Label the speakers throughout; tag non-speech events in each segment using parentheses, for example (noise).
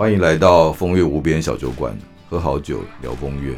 Speaker 1: 欢迎来到风月无边小酒馆，喝好酒聊风月。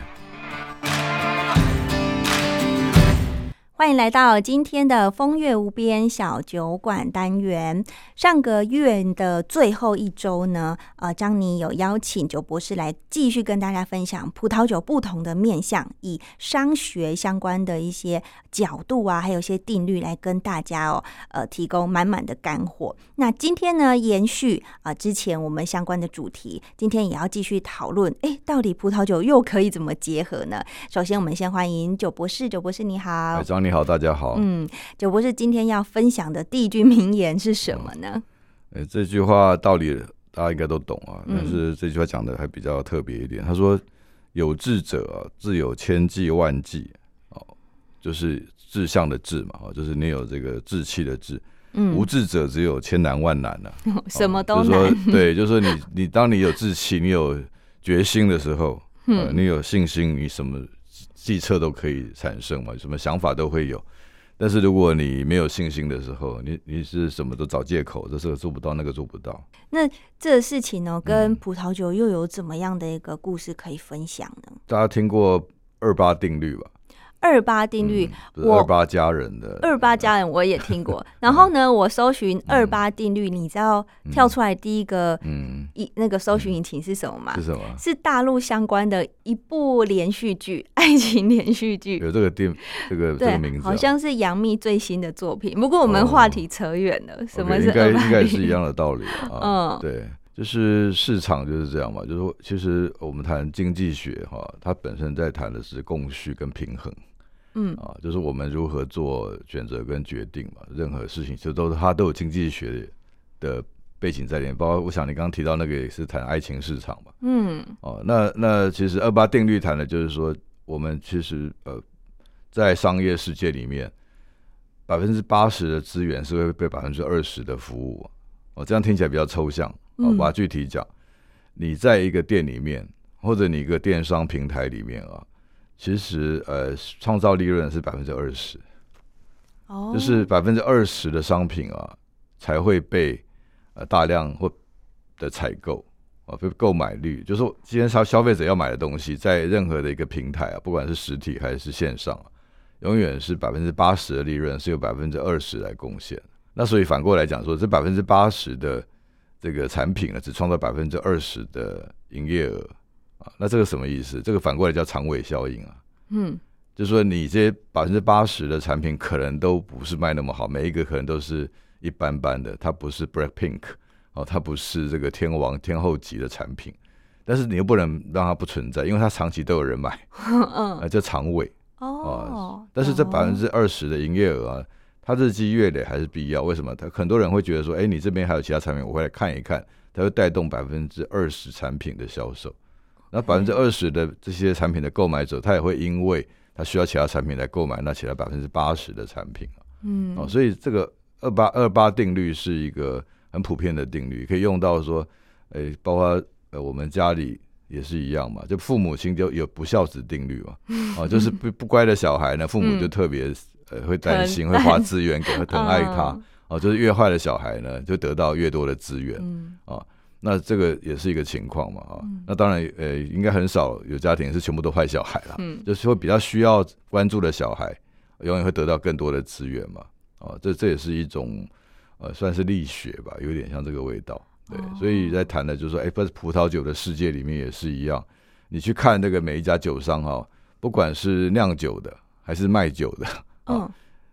Speaker 2: 欢迎来到今天的风月无边小酒馆单元。上个月的最后一周呢，呃，张妮有邀请酒博士来继续跟大家分享葡萄酒不同的面向，以商学相关的一些角度啊，还有一些定律来跟大家哦，呃，提供满满的干货。那今天呢，延续啊之前我们相关的主题，今天也要继续讨论，哎，到底葡萄酒又可以怎么结合呢？首先，我们先欢迎酒博士，酒博士你好，
Speaker 1: 你好，大家好。
Speaker 2: 嗯，九博士今天要分享的第一句名言是什么呢？
Speaker 1: 呃，这句话道理大家应该都懂啊，但是这句话讲的还比较特别一点。他说：“有志者自有千计万计。”哦，就是志向的志嘛，哦，就是你有这个志气的志。嗯，无志者只有千难万难了，(laughs)
Speaker 2: 什么都难。
Speaker 1: 对，就是说你你当你有志气，你有决心的时候，(laughs) 呃，你有信心，你什么计策都可以产生嘛，什么想法都会有。但是如果你没有信心的时候，你你是什么都找借口，这个做不到，那个做不到。
Speaker 2: 那这个事情呢，跟葡萄酒又有怎么样的一个故事可以分享呢？
Speaker 1: 大家听过二八定律吧？
Speaker 2: 二八定律，
Speaker 1: 二八家人的
Speaker 2: 二八家人我也听过。(laughs) 然后呢，我搜寻二八定律，你知道跳出来第一个嗯一那个搜寻引擎是什么吗？
Speaker 1: 是什么？
Speaker 2: 是大陆相关的一部连续剧，(laughs) 爱情连续剧。
Speaker 1: 有这个电这个这个名字，
Speaker 2: 好像是杨幂最新的作品。不过我们话题扯远了，什么是
Speaker 1: 应该应该是一样的道理啊？(laughs) 嗯，对，就是市场就是这样嘛。就是说，其实我们谈经济学哈，它本身在谈的是供需跟平衡。嗯。啊，就是我们如何做选择跟决定嘛，任何事情其实都是它都有经济学的背景在里面，包括我想你刚刚提到那个也是谈爱情市场嘛，嗯。哦，那那其实二八定律谈的就是说，我们其实呃在商业世界里面，百分之八十的资源是会被百分之二十的服务，哦这样听起来比较抽象，哦把具体讲，你在一个店里面或者你一个电商平台里面啊。其实，呃，创造利润是百分之二十，哦，就是百分之二十的商品啊，才会被呃大量或的采购啊，被购买率，就是说今天消消费者要买的东西，在任何的一个平台啊，不管是实体还是线上，永远是百分之八十的利润是由百分之二十来贡献。那所以反过来讲说，这百分之八十的这个产品呢，只创造百分之二十的营业额。那这个什么意思？这个反过来叫长尾效应啊。嗯，就是说你这百分之八十的产品可能都不是卖那么好，每一个可能都是一般般的，它不是 Black Pink 哦，它不是这个天王天后级的产品，但是你又不能让它不存在，因为它长期都有人买，(laughs) 嗯，叫长尾哦。但是这百分之二十的营业额啊，它日积月累还是必要。为什么？他很多人会觉得说，哎，你这边还有其他产品，我会来看一看，它会带动百分之二十产品的销售。那百分之二十的这些产品的购买者，他也会因为他需要其他产品来购买那其他百分之八十的产品。嗯，哦，所以这个二八二八定律是一个很普遍的定律，可以用到说，诶，包括呃我们家里也是一样嘛，就父母亲就有不孝子定律嘛，哦，就是不不乖的小孩呢，父母就特别呃会担心，会花资源给 (laughs) 他疼爱他，哦，就是越坏的小孩呢，就得到越多的资源，啊。那这个也是一个情况嘛，啊，那当然，呃，应该很少有家庭是全部都坏小孩啦，嗯，就是说比较需要关注的小孩，永远会得到更多的资源嘛，啊，这这也是一种，呃，算是力学吧，有点像这个味道，对，所以在谈的就是说，哎，不是葡萄酒的世界里面也是一样，你去看那个每一家酒商哈，不管是酿酒的还是卖酒的，嗯，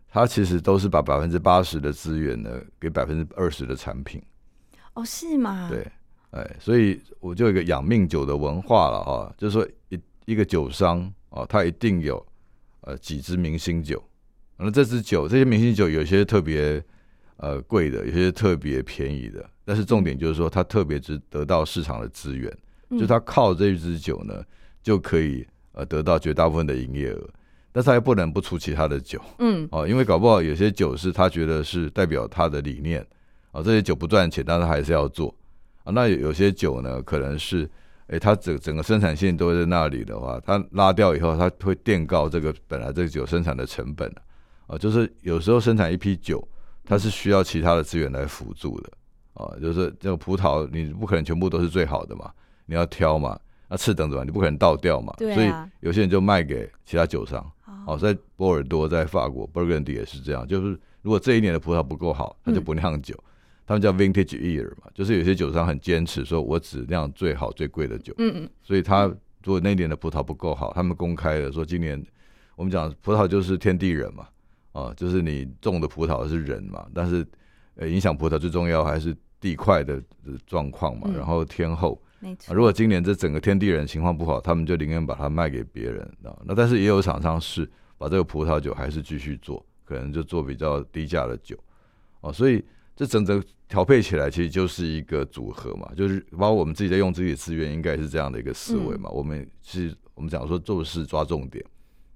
Speaker 1: 他其实都是把百分之八十的资源呢给百分之二十的产品，
Speaker 2: 哦，是吗？
Speaker 1: 对。哎，所以我就有一个养命酒的文化了哈，就是说一一个酒商啊，他一定有呃几支明星酒，那这支酒这些明星酒有些特别呃贵的，有些特别便宜的，但是重点就是说它特别值得到市场的资源，就他靠这一支酒呢就可以呃得到绝大部分的营业额，但是他又不能不出其他的酒，嗯，哦，因为搞不好有些酒是他觉得是代表他的理念，啊，这些酒不赚钱，但是还是要做。那有有些酒呢，可能是，哎，它整整个生产线都在那里的话，它拉掉以后，它会垫高这个本来这个酒生产的成本啊，就是有时候生产一批酒，它是需要其他的资源来辅助的，啊，就是这个葡萄你不可能全部都是最好的嘛，你要挑嘛，那次等怎么？你不可能倒掉嘛，所以有些人就卖给其他酒商。哦，在波尔多，在法国，Burgundy 也是这样，就是如果这一年的葡萄不够好，他就不酿酒。他们叫 Vintage Year 嘛，就是有些酒商很坚持说，我只酿最好最贵的酒。嗯嗯。所以他如果那年的葡萄不够好，他们公开的说，今年我们讲葡萄就是天地人嘛，啊，就是你种的葡萄是人嘛，但是呃，影响葡萄最重要还是。地块的状况嘛，然后天后，
Speaker 2: 没错。
Speaker 1: 如果今年这整个天地人情况不好，他们就宁愿把它卖给别人啊。那但是也有厂商是把这个葡萄酒还是继续做，可能就做比较低价的酒哦。所以这整整调配起来，其实就是一个组合嘛，就是包括我们自己在用自己的资源，应该是这样的一个思维嘛。我们是我们讲说做事抓重点，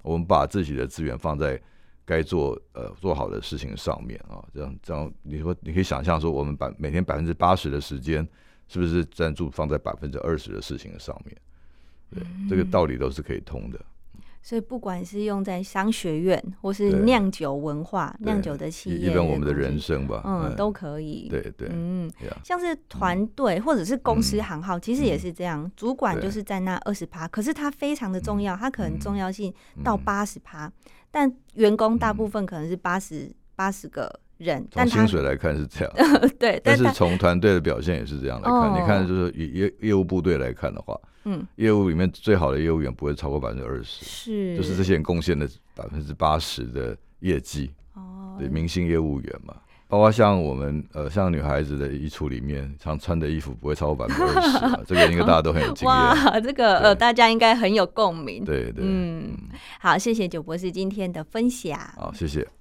Speaker 1: 我们把自己的资源放在。该做呃做好的事情上面啊，这样这样，你说你可以想象说，我们百每天百分之八十的时间，是不是专注放在百分之二十的事情上面？对，这个道理都是可以通的。
Speaker 2: 所以不管是用在商学院，或是酿酒文化、酿酒的企业，
Speaker 1: 一般我们的人生吧，
Speaker 2: 嗯，都可以。
Speaker 1: 对对，嗯，
Speaker 2: 像是团队或者是公司行号，其实也是这样。主管就是在那二十趴，可是他非常的重要，他可能重要性到八十趴。但员工大部分可能是八十八十个人，
Speaker 1: 从薪水来看是这样，(laughs)
Speaker 2: 对。
Speaker 1: 但是从团队的表现也是这样来看。你看，就是以业业务部队来看的话，嗯，业务里面最好的业务员不会超过百分之二十，
Speaker 2: 是，
Speaker 1: 就是这些人贡献的百分之八十的业绩。哦，对，明星业务员嘛。包括像我们呃，像女孩子的衣橱里面，常穿的衣服不会超过百分之二十，(laughs) 这个应该大家都很有经验。
Speaker 2: 哇，这个呃，大家应该很有共鸣。
Speaker 1: 对对，嗯，
Speaker 2: 好，谢谢九博士今天的分享。
Speaker 1: 好，谢谢。